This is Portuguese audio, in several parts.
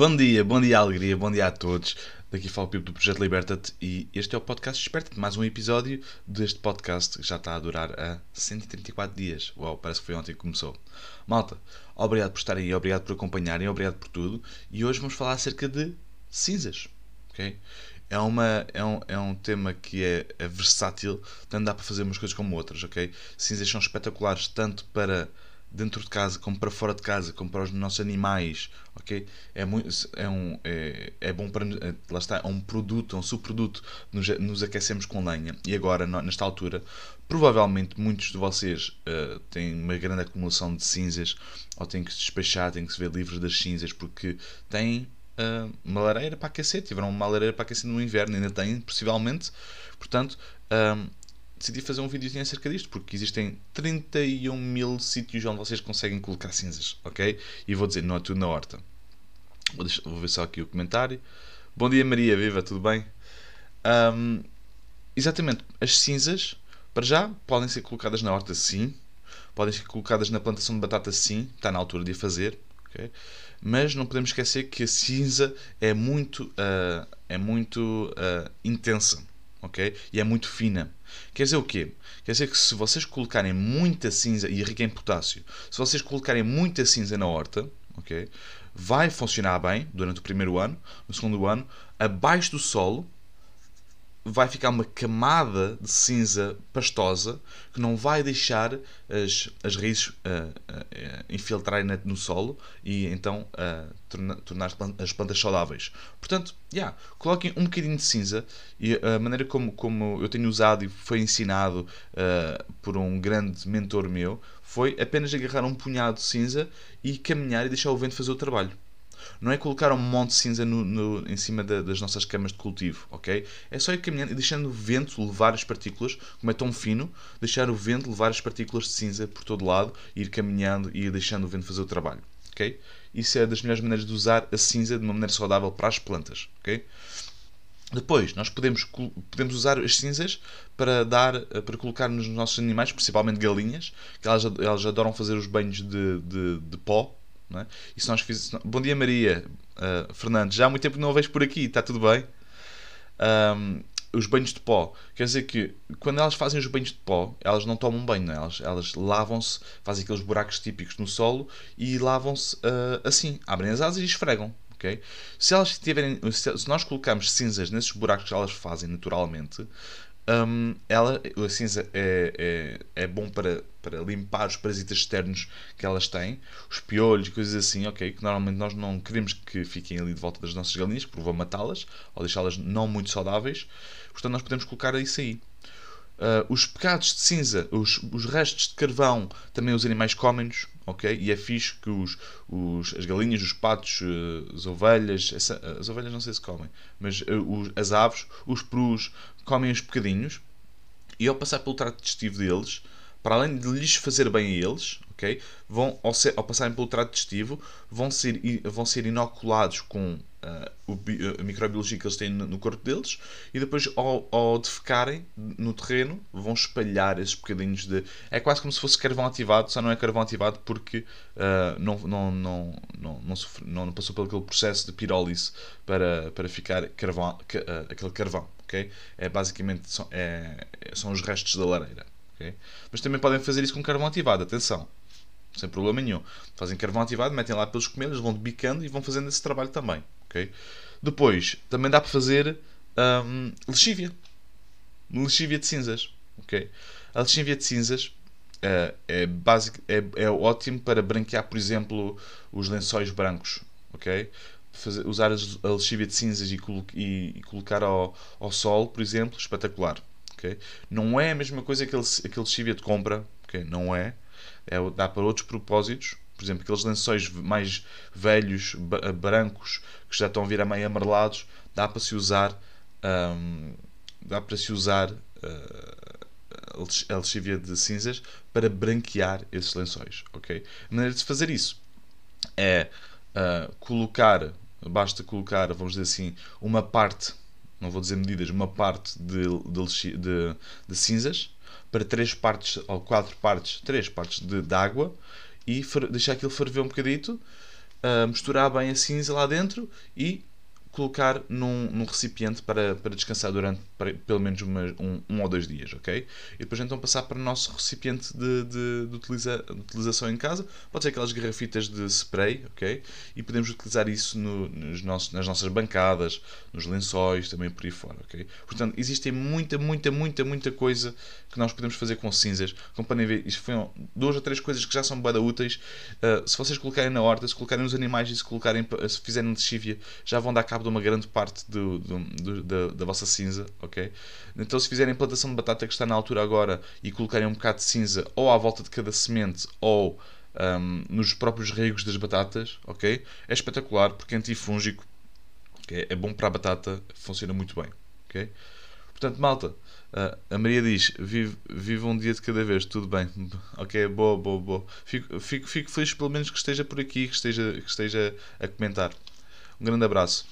Bom dia, bom dia alegria, bom dia a todos. Daqui fala o Pipo do Projeto Liberta-te e este é o podcast Desperta-te, mais um episódio deste podcast que já está a durar a 134 dias. Uau, parece que foi ontem que começou. Malta, obrigado por estarem aí, obrigado por acompanharem, obrigado por tudo. E hoje vamos falar acerca de cinzas, ok? É, uma, é, um, é um tema que é, é versátil, tanto dá para fazer umas coisas como outras, ok? Cinzas são espetaculares tanto para dentro de casa, como para fora de casa, como para os nossos animais, ok? É, muito, é, um, é, é bom para. É, lá está, é um produto, é um subproduto. Nos, nos aquecemos com lenha e agora, nesta altura, provavelmente muitos de vocês uh, têm uma grande acumulação de cinzas ou têm que se despachar, têm que se ver livres das cinzas porque têm uh, uma lareira para aquecer, tiveram uma lareira para aquecer no inverno, ainda têm, possivelmente. Portanto. Uh, decidi fazer um vídeo acerca disto, porque existem 31 mil sítios onde vocês conseguem colocar cinzas, ok? E vou dizer, não é tudo na horta. Vou, deixar, vou ver só aqui o comentário. Bom dia Maria, viva, tudo bem? Um, exatamente, as cinzas, para já, podem ser colocadas na horta sim, podem ser colocadas na plantação de batata sim, está na altura de a fazer, ok? Mas não podemos esquecer que a cinza é muito, uh, é muito uh, intensa, ok? E é muito fina. Quer dizer o quê? Quer dizer que se vocês colocarem muita cinza, e rica em potássio, se vocês colocarem muita cinza na horta, ok? Vai funcionar bem durante o primeiro ano, no segundo ano, abaixo do solo, vai ficar uma camada de cinza pastosa que não vai deixar as, as raízes uh, uh, infiltrarem no solo e então uh, tornar, tornar as plantas saudáveis. Portanto, yeah, coloquem um bocadinho de cinza e a maneira como, como eu tenho usado e foi ensinado por um grande mentor meu foi apenas agarrar um punhado de cinza e caminhar e deixar o vento fazer o trabalho. Não é colocar um monte de cinza no, no, em cima da, das nossas camas de cultivo, ok? É só ir caminhando e deixando o vento levar as partículas, como é tão fino, deixar o vento levar as partículas de cinza por todo lado, ir caminhando e ir deixando o vento fazer o trabalho, ok? Isso é das melhores maneiras de usar a cinza de uma maneira saudável para as plantas, ok? Depois, nós podemos, podemos usar as cinzas para dar para colocar nos nossos animais, principalmente galinhas, que elas, elas adoram fazer os banhos de, de, de pó, é? E se nós fizemos... Bom dia, Maria. Uh, Fernando, já há muito tempo que não o vejo por aqui, está tudo bem? Um, os banhos de pó. Quer dizer que quando elas fazem os banhos de pó, elas não tomam banho, não é? elas, elas lavam-se, fazem aqueles buracos típicos no solo e lavam-se uh, assim, abrem as asas e esfregam. Okay? Se, elas tiverem, se nós colocarmos cinzas nesses buracos que elas fazem naturalmente, um, ela, a cinza é, é, é bom para, para limpar os parasitas externos que elas têm, os piolhos coisas assim, ok? Que normalmente nós não queremos que fiquem ali de volta das nossas galinhas, porque vão matá-las ou deixá-las não muito saudáveis. Portanto, nós podemos colocar isso aí. Uh, os pecados de cinza, os, os restos de carvão, também os animais comem-nos, ok? E é fixe que os, os, as galinhas, os patos, uh, as ovelhas, essa, as ovelhas não sei se comem, mas uh, os, as aves, os perus, comem os bocadinhos e ao passar pelo trato digestivo deles, para além de lhes fazer bem a eles, ok? Vão, ao, ser, ao passarem pelo trato digestivo, vão ser, vão ser inoculados com uh, a microbiologia que eles têm no, corpo deles e depois, ao, ao defecarem no terreno, vão espalhar esses bocadinhos de. É quase como se fosse carvão ativado, só não é carvão ativado porque uh, não, não, não, não, não, sofre, não, passou pelo aquele processo de pirólise para, para ficar carvão, uh, aquele carvão. Okay? É basicamente são, é, são os restos da lareira. Okay? Mas também podem fazer isso com carvão ativado, atenção sem problema nenhum. Fazem carvão ativado, metem lá pelos comelhos, vão bicando e vão fazendo esse trabalho também. Okay? Depois, também dá para fazer um, lexívia. Lexívia de cinzas. Okay? A lexívia de cinzas uh, é, basic, é, é ótimo para branquear, por exemplo, os lençóis brancos. Okay? Fazer, usar a lexívia de cinzas e, colo e, e colocar ao, ao, sol, por exemplo, espetacular. Okay? Não é a mesma coisa que aquele lexívia de compra. Okay? Não é é, dá para outros propósitos. Por exemplo, aqueles lençóis mais velhos, brancos, que já estão a vir a meio amarelados, dá para se usar, dá para se usar uh, a lexívia de cinzas para branquear esses lençóis. Okay? A maneira de fazer isso é uh, colocar, basta colocar, vamos dizer assim, uma parte, não vou dizer medidas, uma parte de, de, de, de cinzas para três partes ou quatro partes, três partes de, de água e deixar aquilo ferver um bocadito uh, misturar bem a cinza lá dentro e colocar num, num recipiente para, para descansar durante para, pelo menos uma, um, um ou dois dias, ok? E depois então passar para o nosso recipiente de, de, de, utiliza, de utilização em casa. Pode ser aquelas garrafitas de spray, ok? E podemos utilizar isso no, nos nossos, nas nossas bancadas, nos lençóis, também por aí fora, ok? Portanto, existem muita, muita, muita, muita coisa que nós podemos fazer com cinzas. Como podem ver, isto foram duas ou três coisas que já são bem úteis. Uh, se vocês colocarem na horta, se colocarem nos animais e se, colocarem, se fizerem de chívia, já vão dar cabo de uma grande parte do, do, do, da, da, vossa cinza, ok? Então se fizerem plantação de batata que está na altura agora e colocarem um bocado de cinza ou à volta de cada semente ou um, nos próprios regos das batatas, ok? É espetacular porque é antifúngico, okay? é bom para a batata, funciona muito bem, ok? Portanto, malta, uh, a Maria diz: vive, vive um dia de cada vez, tudo bem. Ok, boa, boa, boa. Fico, fico, fico feliz, pelo menos, que esteja por aqui, que esteja, que esteja a comentar. Um grande abraço.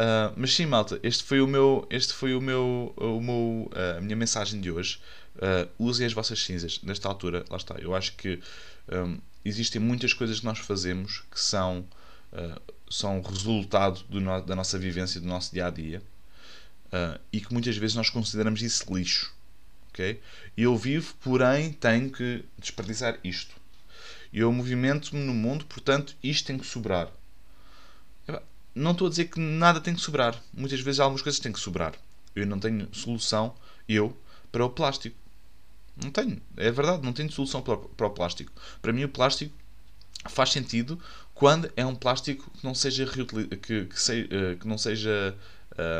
Uh, mas sim, malta, este foi o meu, este foi o meu, o meu, uh, a minha mensagem de hoje. Uh, usem as vossas cinzas. Nesta altura, lá está. Eu acho que um, existem muitas coisas que nós fazemos que são, são resultado no, da nossa vivência, do nosso dia a dia, e que muitas vezes nós consideramos isso lixo. Okay? Eu vivo, porém, tenho que desperdiçar isto. Eu movimento-me no mundo, portanto, isto tem que sobrar não estou a dizer que nada tem que sobrar. Muitas vezes algumas coisas têm que sobrar. Eu não tenho solução, eu, para o plástico. Não tenho. É verdade, não tenho solução para, o plástico. Para mim, o plástico faz sentido quando é um plástico que não seja, que, que, se, eh, que não seja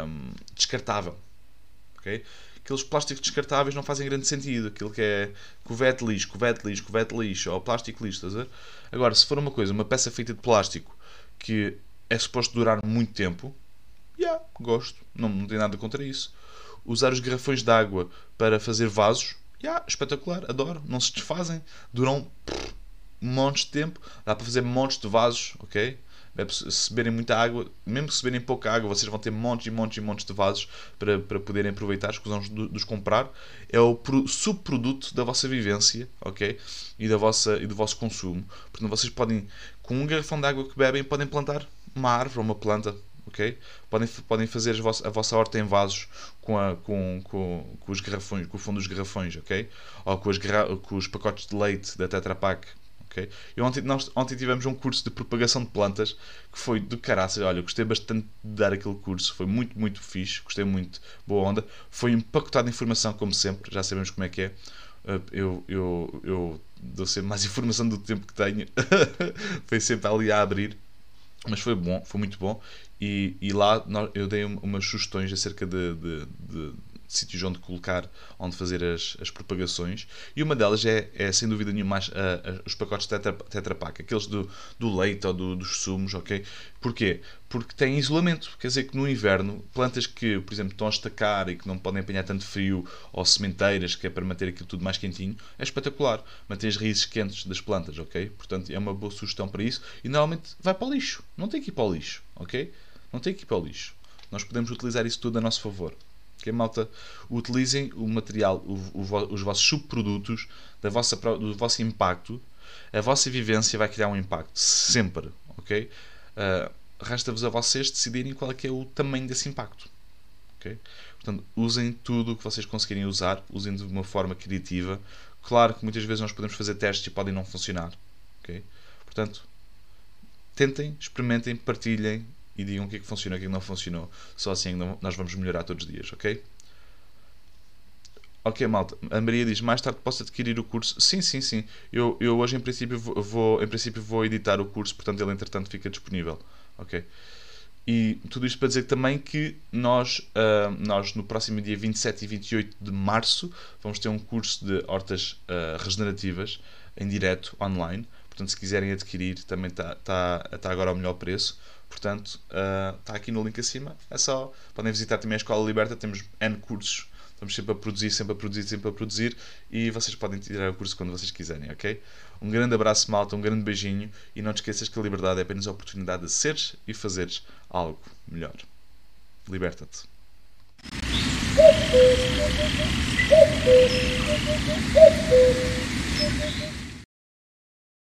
um, descartável. Okay? Aqueles plásticos descartáveis não fazem grande sentido. Aquilo que é covete lixo, covete lixo, covete lixo, ou plástico lixo, estás a ver? Agora, se for uma coisa, uma peça feita de plástico que é suposto durar muito tempo. Já, yeah, gosto. Não, não tenho nada contra isso. Usar os garrafões de água para fazer vasos. Já, yeah, espetacular. Adoro. Não se desfazem. Duram montes de tempo. Dá para fazer montes de vasos, ok? Se beberem muita água, mesmo se beberem pouca água, vocês vão ter montes e montes e montes de vasos para, para poderem aproveitar, escusamos de, de os comprar. É o subproduto da vossa vivência, ok? E, da vossa, e do vosso consumo. Portanto, vocês podem, com um garrafão de água que bebem, podem plantar uma árvore ou uma planta, ok? Podem, podem fazer a vossa, a vossa horta em vasos com, a, com, com, com, os garrafões, com o fundo dos garrafões, ok? Ou com, as, com os pacotes de leite da Tetra Pak, ok? E ontem, nós, ontem tivemos um curso de propagação de plantas que foi do caraças. Olha, gostei bastante de dar aquele curso, foi muito, muito fixe, gostei muito, boa onda. Foi empacotado de informação, como sempre, já sabemos como é que é. Uh, eu, eu, eu dou sempre mais informação do tempo que tenho. foi sempre ali a abrir mas foi bom, foi muito bom. E, e lá eu dei umas sugestões acerca de, de, de, sítios onde colocar, onde fazer as, as propagações. E uma delas é, é sem dúvida nenhuma, as, a, os pacotes tetra, tetra aqueles do, do leite ou do, dos sumos, ok? Porquê? Porque têm isolamento. Quer dizer que no inverno, plantas que, por exemplo, estão a estacar e que não podem apanhar tanto frio, ou sementeiras, que é para manter aquilo tudo mais quentinho, é espetacular. Mantém as raízes quentes das plantas, ok? Portanto, é uma boa sugestão para isso. E normalmente vai para o lixo. Não tem que ir para o lixo, ok? Não tem que ir para o lixo. Nós podemos utilizar isso tudo a nosso favor que a malta utilizem o material, o, o, os vossos subprodutos, da vossa, do vosso impacto. A vossa vivência vai criar um impacto, sempre, ok? Uh, Resta-vos a vocês decidirem qual é é o tamanho desse impacto, ok? Portanto, usem tudo o que vocês conseguirem usar, usem de uma forma criativa. Claro que muitas vezes nós podemos fazer testes e podem não funcionar, ok? Portanto, tentem, experimentem, partilhem e digam o que é que funcionou e o que, é que não funcionou. Só assim nós vamos melhorar todos os dias, ok? Ok, malta. A Maria diz: mais tarde posso adquirir o curso? Sim, sim, sim. Eu, eu hoje, em princípio, vou, em princípio, vou editar o curso, portanto, ele entretanto fica disponível. Ok? E tudo isto para dizer também que nós, uh, nós no próximo dia 27 e 28 de março, vamos ter um curso de hortas uh, regenerativas em direto, online. Portanto, se quiserem adquirir, também está tá, tá agora ao melhor preço. Portanto, está uh, aqui no link acima. É só. Podem visitar também a Escola Liberta, temos N cursos. Estamos sempre a produzir, sempre a produzir, sempre a produzir. E vocês podem tirar o curso quando vocês quiserem, ok? Um grande abraço, malta, um grande beijinho. E não te esqueças que a liberdade é apenas a oportunidade de seres e fazeres algo melhor. Liberta-te.